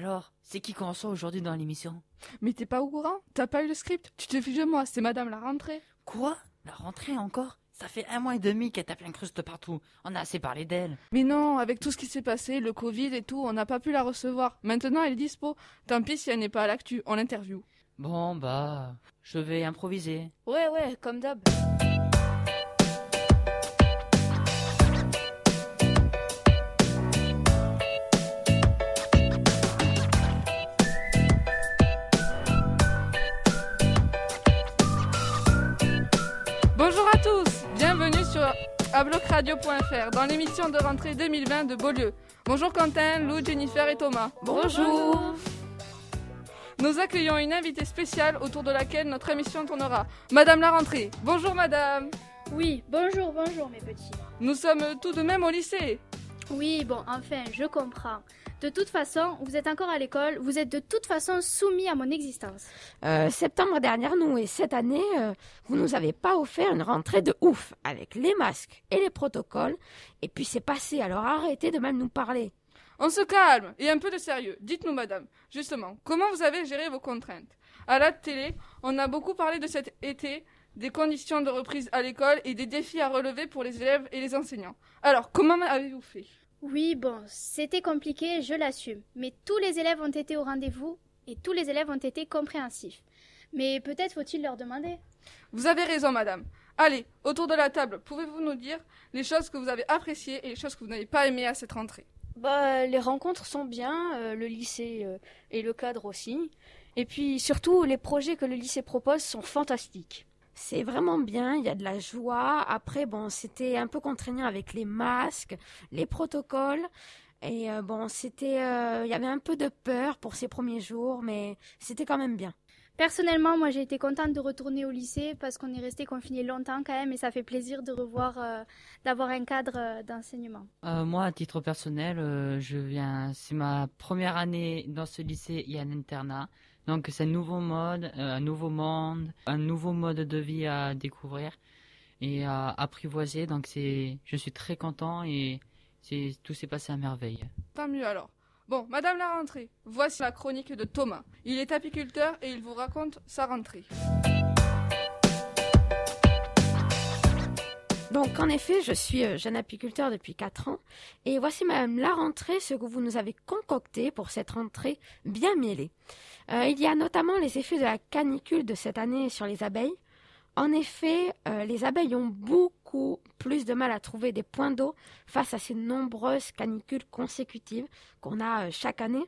Alors, c'est qui qu'on reçoit aujourd'hui dans l'émission? Mais t'es pas au courant? T'as pas eu le script? Tu te fiches de moi, c'est madame la rentrée. Quoi? La rentrée encore? Ça fait un mois et demi qu'elle tape l'incruste partout. On a assez parlé d'elle. Mais non, avec tout ce qui s'est passé, le Covid et tout, on n'a pas pu la recevoir. Maintenant, elle est dispo. Tant pis si elle n'est pas à l'actu, on l'interview. Bon, bah, je vais improviser. Ouais, ouais, comme d'hab. Sur ablocradio.fr dans l'émission de rentrée 2020 de Beaulieu. Bonjour Quentin, Lou, Jennifer et Thomas. Bonjour. Nous accueillons une invitée spéciale autour de laquelle notre émission tournera. Madame la rentrée. Bonjour madame. Oui, bonjour, bonjour mes petits. Nous sommes tout de même au lycée. Oui, bon, enfin, je comprends. De toute façon, vous êtes encore à l'école, vous êtes de toute façon soumis à mon existence. Euh, septembre dernier, nous, et cette année, euh, vous nous avez pas offert une rentrée de ouf, avec les masques et les protocoles, et puis c'est passé, alors arrêtez de même nous parler. On se calme et un peu de sérieux. Dites-nous madame, justement, comment vous avez géré vos contraintes? À la télé, on a beaucoup parlé de cet été, des conditions de reprise à l'école et des défis à relever pour les élèves et les enseignants. Alors, comment avez-vous fait? Oui, bon, c'était compliqué, je l'assume. Mais tous les élèves ont été au rendez-vous et tous les élèves ont été compréhensifs. Mais peut-être faut-il leur demander. Vous avez raison madame. Allez, autour de la table, pouvez-vous nous dire les choses que vous avez appréciées et les choses que vous n'avez pas aimées à cette rentrée? Bah, les rencontres sont bien, euh, le lycée euh, et le cadre aussi. Et puis surtout, les projets que le lycée propose sont fantastiques. C'est vraiment bien, il y a de la joie. Après, bon, c'était un peu contraignant avec les masques, les protocoles. Et euh, bon, c'était, euh, il y avait un peu de peur pour ces premiers jours, mais c'était quand même bien. Personnellement, moi j'ai été contente de retourner au lycée parce qu'on est resté confiné longtemps quand même et ça fait plaisir de revoir, euh, d'avoir un cadre euh, d'enseignement. Euh, moi, à titre personnel, euh, je viens. C'est ma première année dans ce lycée et un internat. Donc, c'est un nouveau mode, euh, un nouveau monde, un nouveau mode de vie à découvrir et à apprivoiser. Donc, c'est, je suis très content et c'est, tout s'est passé à merveille. Tant mieux alors. Bon, Madame la rentrée, voici la chronique de Thomas. Il est apiculteur et il vous raconte sa rentrée. Donc en effet, je suis euh, jeune apiculteur depuis 4 ans et voici même la rentrée, ce que vous nous avez concocté pour cette rentrée bien mêlée. Euh, il y a notamment les effets de la canicule de cette année sur les abeilles. En effet, euh, les abeilles ont beaucoup plus de mal à trouver des points d'eau face à ces nombreuses canicules consécutives qu'on a euh, chaque année.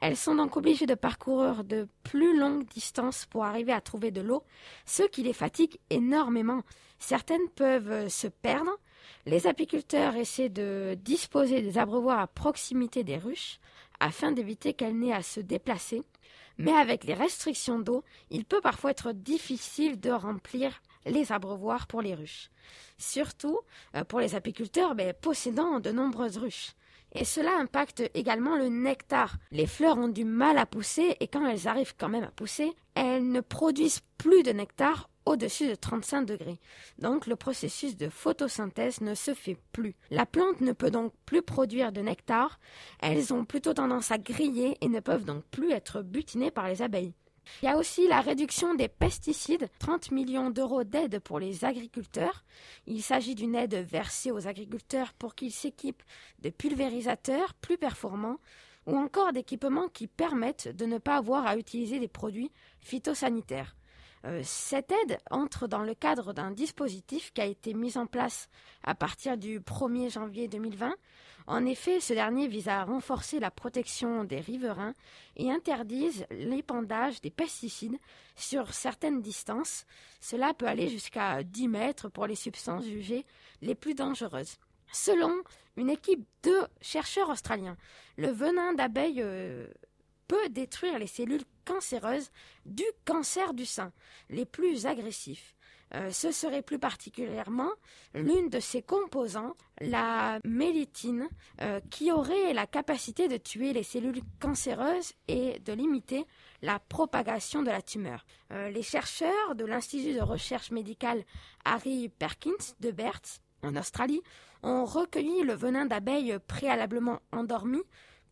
Elles sont donc obligées de parcourir de plus longues distances pour arriver à trouver de l'eau, ce qui les fatigue énormément. Certaines peuvent se perdre. Les apiculteurs essaient de disposer des abreuvoirs à proximité des ruches afin d'éviter qu'elles n'aient à se déplacer. Mais avec les restrictions d'eau, il peut parfois être difficile de remplir les abreuvoirs pour les ruches. Surtout euh, pour les apiculteurs ben, possédant de nombreuses ruches. Et cela impacte également le nectar. Les fleurs ont du mal à pousser et quand elles arrivent quand même à pousser, elles ne produisent plus de nectar au-dessus de 35 degrés. Donc le processus de photosynthèse ne se fait plus. La plante ne peut donc plus produire de nectar. Elles ont plutôt tendance à griller et ne peuvent donc plus être butinées par les abeilles. Il y a aussi la réduction des pesticides, 30 millions d'euros d'aide pour les agriculteurs. Il s'agit d'une aide versée aux agriculteurs pour qu'ils s'équipent de pulvérisateurs plus performants ou encore d'équipements qui permettent de ne pas avoir à utiliser des produits phytosanitaires. Euh, cette aide entre dans le cadre d'un dispositif qui a été mis en place à partir du 1er janvier 2020. En effet, ce dernier vise à renforcer la protection des riverains et interdise l'épandage des pesticides sur certaines distances. Cela peut aller jusqu'à 10 mètres pour les substances jugées les plus dangereuses. Selon une équipe de chercheurs australiens, le venin d'abeille euh, détruire les cellules cancéreuses du cancer du sein, les plus agressifs. Euh, ce serait plus particulièrement l'une de ses composants, la mélitine, euh, qui aurait la capacité de tuer les cellules cancéreuses et de limiter la propagation de la tumeur. Euh, les chercheurs de l'Institut de recherche médicale Harry Perkins de Berthe, en Australie, ont recueilli le venin d'abeilles préalablement endormi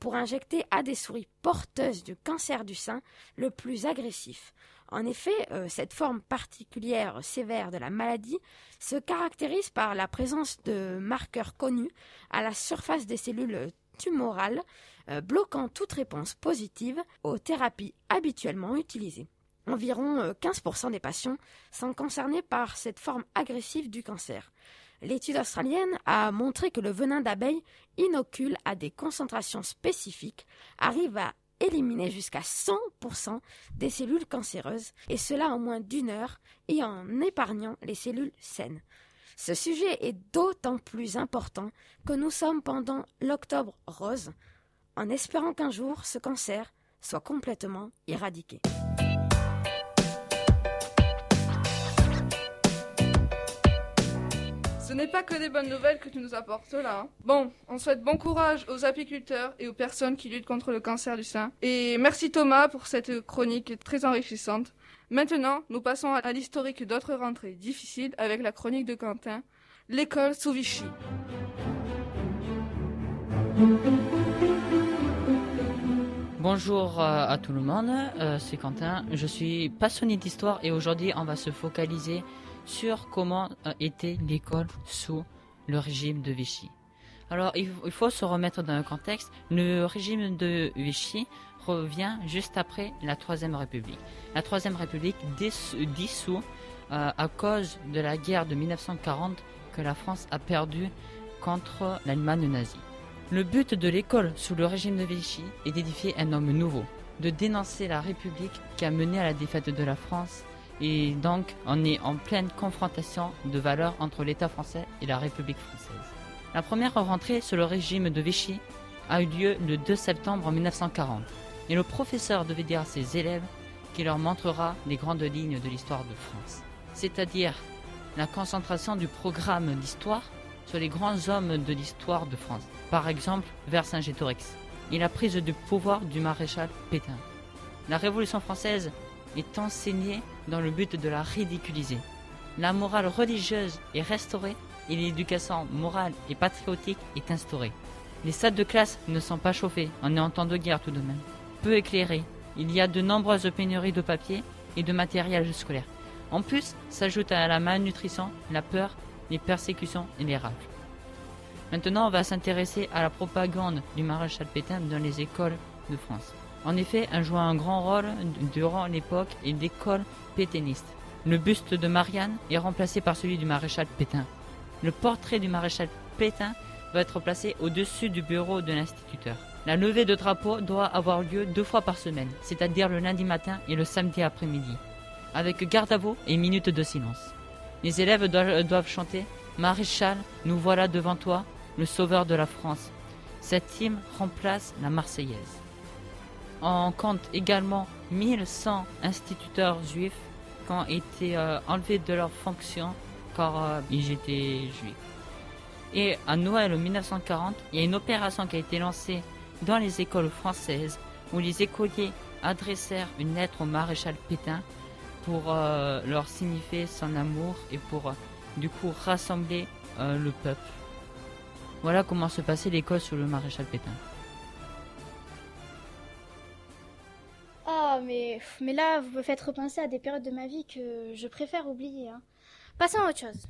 pour injecter à des souris porteuses du cancer du sein le plus agressif. En effet, euh, cette forme particulière sévère de la maladie se caractérise par la présence de marqueurs connus à la surface des cellules tumorales, euh, bloquant toute réponse positive aux thérapies habituellement utilisées. Environ 15% euh, des patients sont concernés par cette forme agressive du cancer. L'étude australienne a montré que le venin d'abeille inocule à des concentrations spécifiques arrive à éliminer jusqu'à 100% des cellules cancéreuses, et cela en moins d'une heure et en épargnant les cellules saines. Ce sujet est d'autant plus important que nous sommes pendant l'octobre rose, en espérant qu'un jour ce cancer soit complètement éradiqué. Ce n'est pas que des bonnes nouvelles que tu nous apportes là. Hein. Bon, on souhaite bon courage aux apiculteurs et aux personnes qui luttent contre le cancer du sein. Et merci Thomas pour cette chronique très enrichissante. Maintenant, nous passons à l'historique d'autres rentrées difficiles avec la chronique de Quentin, l'école sous Vichy. Bonjour euh, à tout le monde, euh, c'est Quentin. Je suis passionné d'histoire et aujourd'hui on va se focaliser sur comment euh, était l'école sous le régime de Vichy. Alors, il faut se remettre dans un contexte. Le régime de Vichy revient juste après la Troisième République. La Troisième République dissout euh, à cause de la guerre de 1940 que la France a perdue contre l'Allemagne nazie. Le but de l'école sous le régime de Vichy est d'édifier un homme nouveau, de dénoncer la République qui a mené à la défaite de la France et donc, on est en pleine confrontation de valeurs entre l'État français et la République française. La première rentrée sous le régime de Vichy a eu lieu le 2 septembre 1940. Et le professeur devait dire à ses élèves qu'il leur montrera les grandes lignes de l'histoire de France. C'est-à-dire la concentration du programme d'histoire sur les grands hommes de l'histoire de France. Par exemple, Vercingétorix et la prise du pouvoir du maréchal Pétain. La Révolution française est enseignée dans le but de la ridiculiser. La morale religieuse est restaurée et l'éducation morale et patriotique est instaurée. Les salles de classe ne sont pas chauffées, on est en temps de guerre tout de même. Peu éclairées, il y a de nombreuses pénuries de papier et de matériel scolaire. En plus, s'ajoute à la malnutrition, la peur, les persécutions et les rages. Maintenant, on va s'intéresser à la propagande du maréchal Pétain dans les écoles de France. En effet, elle joua un grand rôle durant l'époque et l'école pétainiste. Le buste de Marianne est remplacé par celui du maréchal Pétain. Le portrait du maréchal Pétain va être placé au-dessus du bureau de l'instituteur. La levée de drapeau doit avoir lieu deux fois par semaine, c'est-à-dire le lundi matin et le samedi après-midi, avec garde à vous et minute de silence. Les élèves doivent chanter Maréchal, nous voilà devant toi, le sauveur de la France. Cette hymne remplace la Marseillaise. On compte également 1100 instituteurs juifs qui ont été euh, enlevés de leurs fonctions car euh, ils étaient juifs. Et à Noël 1940, il y a une opération qui a été lancée dans les écoles françaises où les écoliers adressèrent une lettre au maréchal Pétain pour euh, leur signifier son amour et pour du coup rassembler le peuple. Voilà comment se passait l'école sous le maréchal Pétain. Mais, mais là, vous me faites repenser à des périodes de ma vie que je préfère oublier. Hein. Passons à autre chose.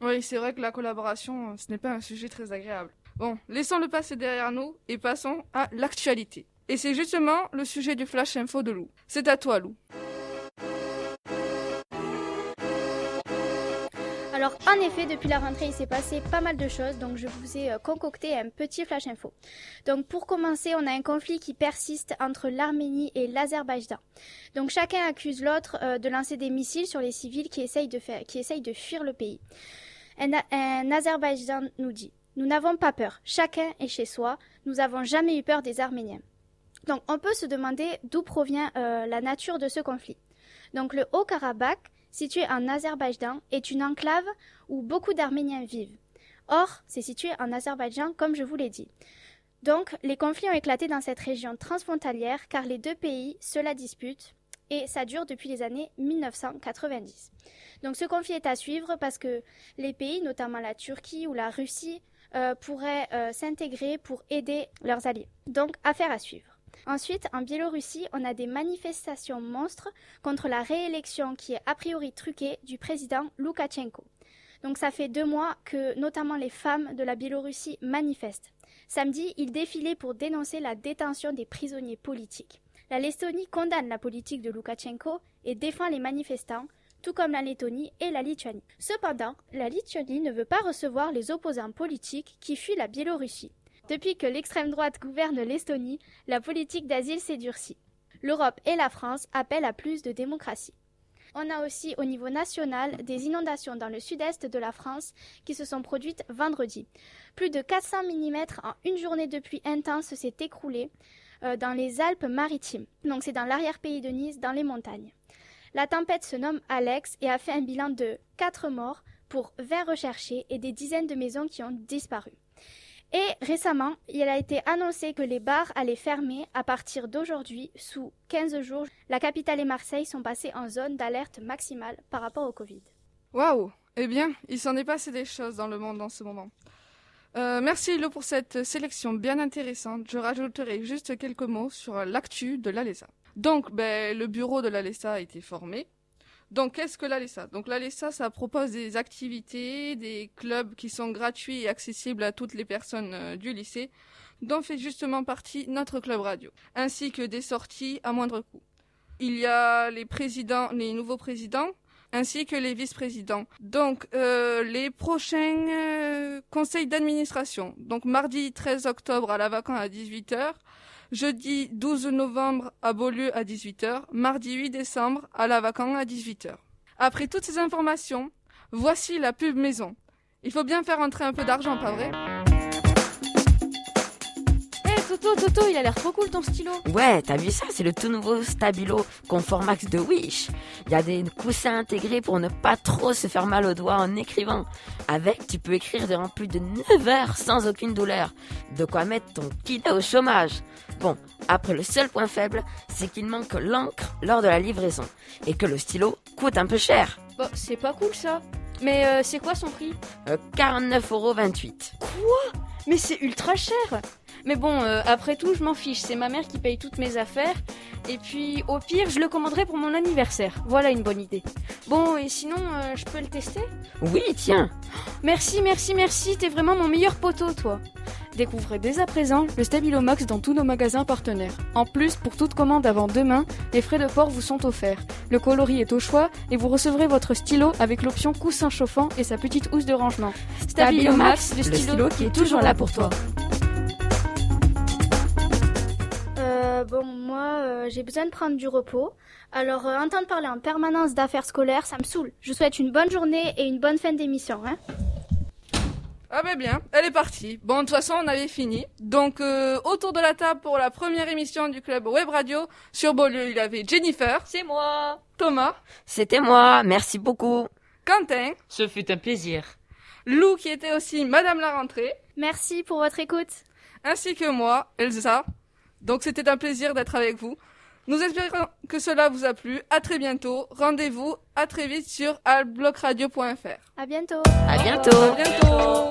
Oui, c'est vrai que la collaboration, ce n'est pas un sujet très agréable. Bon, laissons le passé derrière nous et passons à l'actualité. Et c'est justement le sujet du Flash Info de Lou. C'est à toi, Lou. Alors en effet, depuis la rentrée, il s'est passé pas mal de choses, donc je vous ai euh, concocté un petit flash info. Donc pour commencer, on a un conflit qui persiste entre l'Arménie et l'Azerbaïdjan. Donc chacun accuse l'autre euh, de lancer des missiles sur les civils qui essayent de, fuir le pays. Un, un Azerbaïdjan nous dit Nous n'avons pas peur, chacun est chez soi, nous n'avons jamais eu peur des Arméniens. Donc on peut se demander d'où provient euh, la nature de ce conflit. Donc le Haut-Karabakh situé en Azerbaïdjan, est une enclave où beaucoup d'Arméniens vivent. Or, c'est situé en Azerbaïdjan, comme je vous l'ai dit. Donc, les conflits ont éclaté dans cette région transfrontalière car les deux pays se la disputent et ça dure depuis les années 1990. Donc ce conflit est à suivre parce que les pays, notamment la Turquie ou la Russie, euh, pourraient euh, s'intégrer pour aider leurs alliés. Donc, affaire à suivre. Ensuite, en Biélorussie, on a des manifestations monstres contre la réélection qui est a priori truquée du président Loukachenko. Donc ça fait deux mois que notamment les femmes de la Biélorussie manifestent. Samedi, ils défilaient pour dénoncer la détention des prisonniers politiques. La Lettonie condamne la politique de Loukachenko et défend les manifestants, tout comme la Lettonie et la Lituanie. Cependant, la Lituanie ne veut pas recevoir les opposants politiques qui fuient la Biélorussie. Depuis que l'extrême droite gouverne l'Estonie, la politique d'asile s'est durcie. L'Europe et la France appellent à plus de démocratie. On a aussi au niveau national des inondations dans le sud-est de la France qui se sont produites vendredi. Plus de 400 mm en une journée de pluie intense s'est écroulé euh, dans les Alpes-Maritimes. Donc c'est dans l'arrière-pays de Nice, dans les montagnes. La tempête se nomme Alex et a fait un bilan de 4 morts pour 20 recherchés et des dizaines de maisons qui ont disparu. Et récemment, il a été annoncé que les bars allaient fermer à partir d'aujourd'hui sous 15 jours. La capitale et Marseille sont passées en zone d'alerte maximale par rapport au Covid. Waouh Eh bien, il s'en est passé des choses dans le monde en ce moment. Euh, merci Hilo pour cette sélection bien intéressante. Je rajouterai juste quelques mots sur l'actu de l'ALESA. Donc, ben, le bureau de l'ALESA a été formé. Donc, qu'est-ce que l'ALESA Donc, l'ALESA, ça propose des activités, des clubs qui sont gratuits et accessibles à toutes les personnes euh, du lycée, dont fait justement partie notre club radio, ainsi que des sorties à moindre coût. Il y a les présidents, les nouveaux présidents, ainsi que les vice-présidents. Donc, euh, les prochains euh, conseils d'administration. Donc, mardi 13 octobre à la vacance à 18h, jeudi 12 novembre à Beaulieu à 18h, mardi 8 décembre à la vacance à 18h. Après toutes ces informations, voici la pub maison. Il faut bien faire entrer un peu d'argent, pas vrai? Toto, Toto, il a l'air trop cool ton stylo. Ouais, t'as vu ça? C'est le tout nouveau Stabilo Conformax de Wish. Il y a des coussins intégrés pour ne pas trop se faire mal aux doigts en écrivant. Avec, tu peux écrire durant plus de 9 heures sans aucune douleur. De quoi mettre ton kid au chômage. Bon, après le seul point faible, c'est qu'il manque l'encre lors de la livraison. Et que le stylo coûte un peu cher. Bon, c'est pas cool ça. Mais euh, c'est quoi son prix? Euh, 49,28€. Mais c'est ultra cher Mais bon, euh, après tout, je m'en fiche, c'est ma mère qui paye toutes mes affaires. Et puis, au pire, je le commanderai pour mon anniversaire. Voilà une bonne idée. Bon, et sinon, euh, je peux le tester? Oui, tiens. Merci, merci, merci, t'es vraiment mon meilleur poteau, toi. Découvrez dès à présent le Stabilo Max dans tous nos magasins partenaires. En plus, pour toute commande avant demain, les frais de port vous sont offerts. Le coloris est au choix et vous recevrez votre stylo avec l'option coussin chauffant et sa petite housse de rangement. Stabilo Max, le stylo qui est toujours là pour toi. Euh, bon, moi, euh, j'ai besoin de prendre du repos. Alors, euh, entendre parler en permanence d'affaires scolaires, ça me saoule. Je vous souhaite une bonne journée et une bonne fin d'émission. Hein Ah ben bien, elle est partie. Bon, de toute façon, on avait fini. Donc, euh, autour de la table pour la première émission du club Web Radio, sur Beaulieu, il y avait Jennifer, C'est moi Thomas, C'était moi, merci beaucoup. Quentin, Ce fut un plaisir. Lou qui était aussi Madame la rentrée, Merci pour votre écoute. ainsi que moi, Elsa. Donc, c'était un plaisir d'être avec vous. Nous espérons que cela vous a plu. À très bientôt. Rendez-vous à très vite sur alblocradio.fr. À bientôt. À bientôt. À bientôt.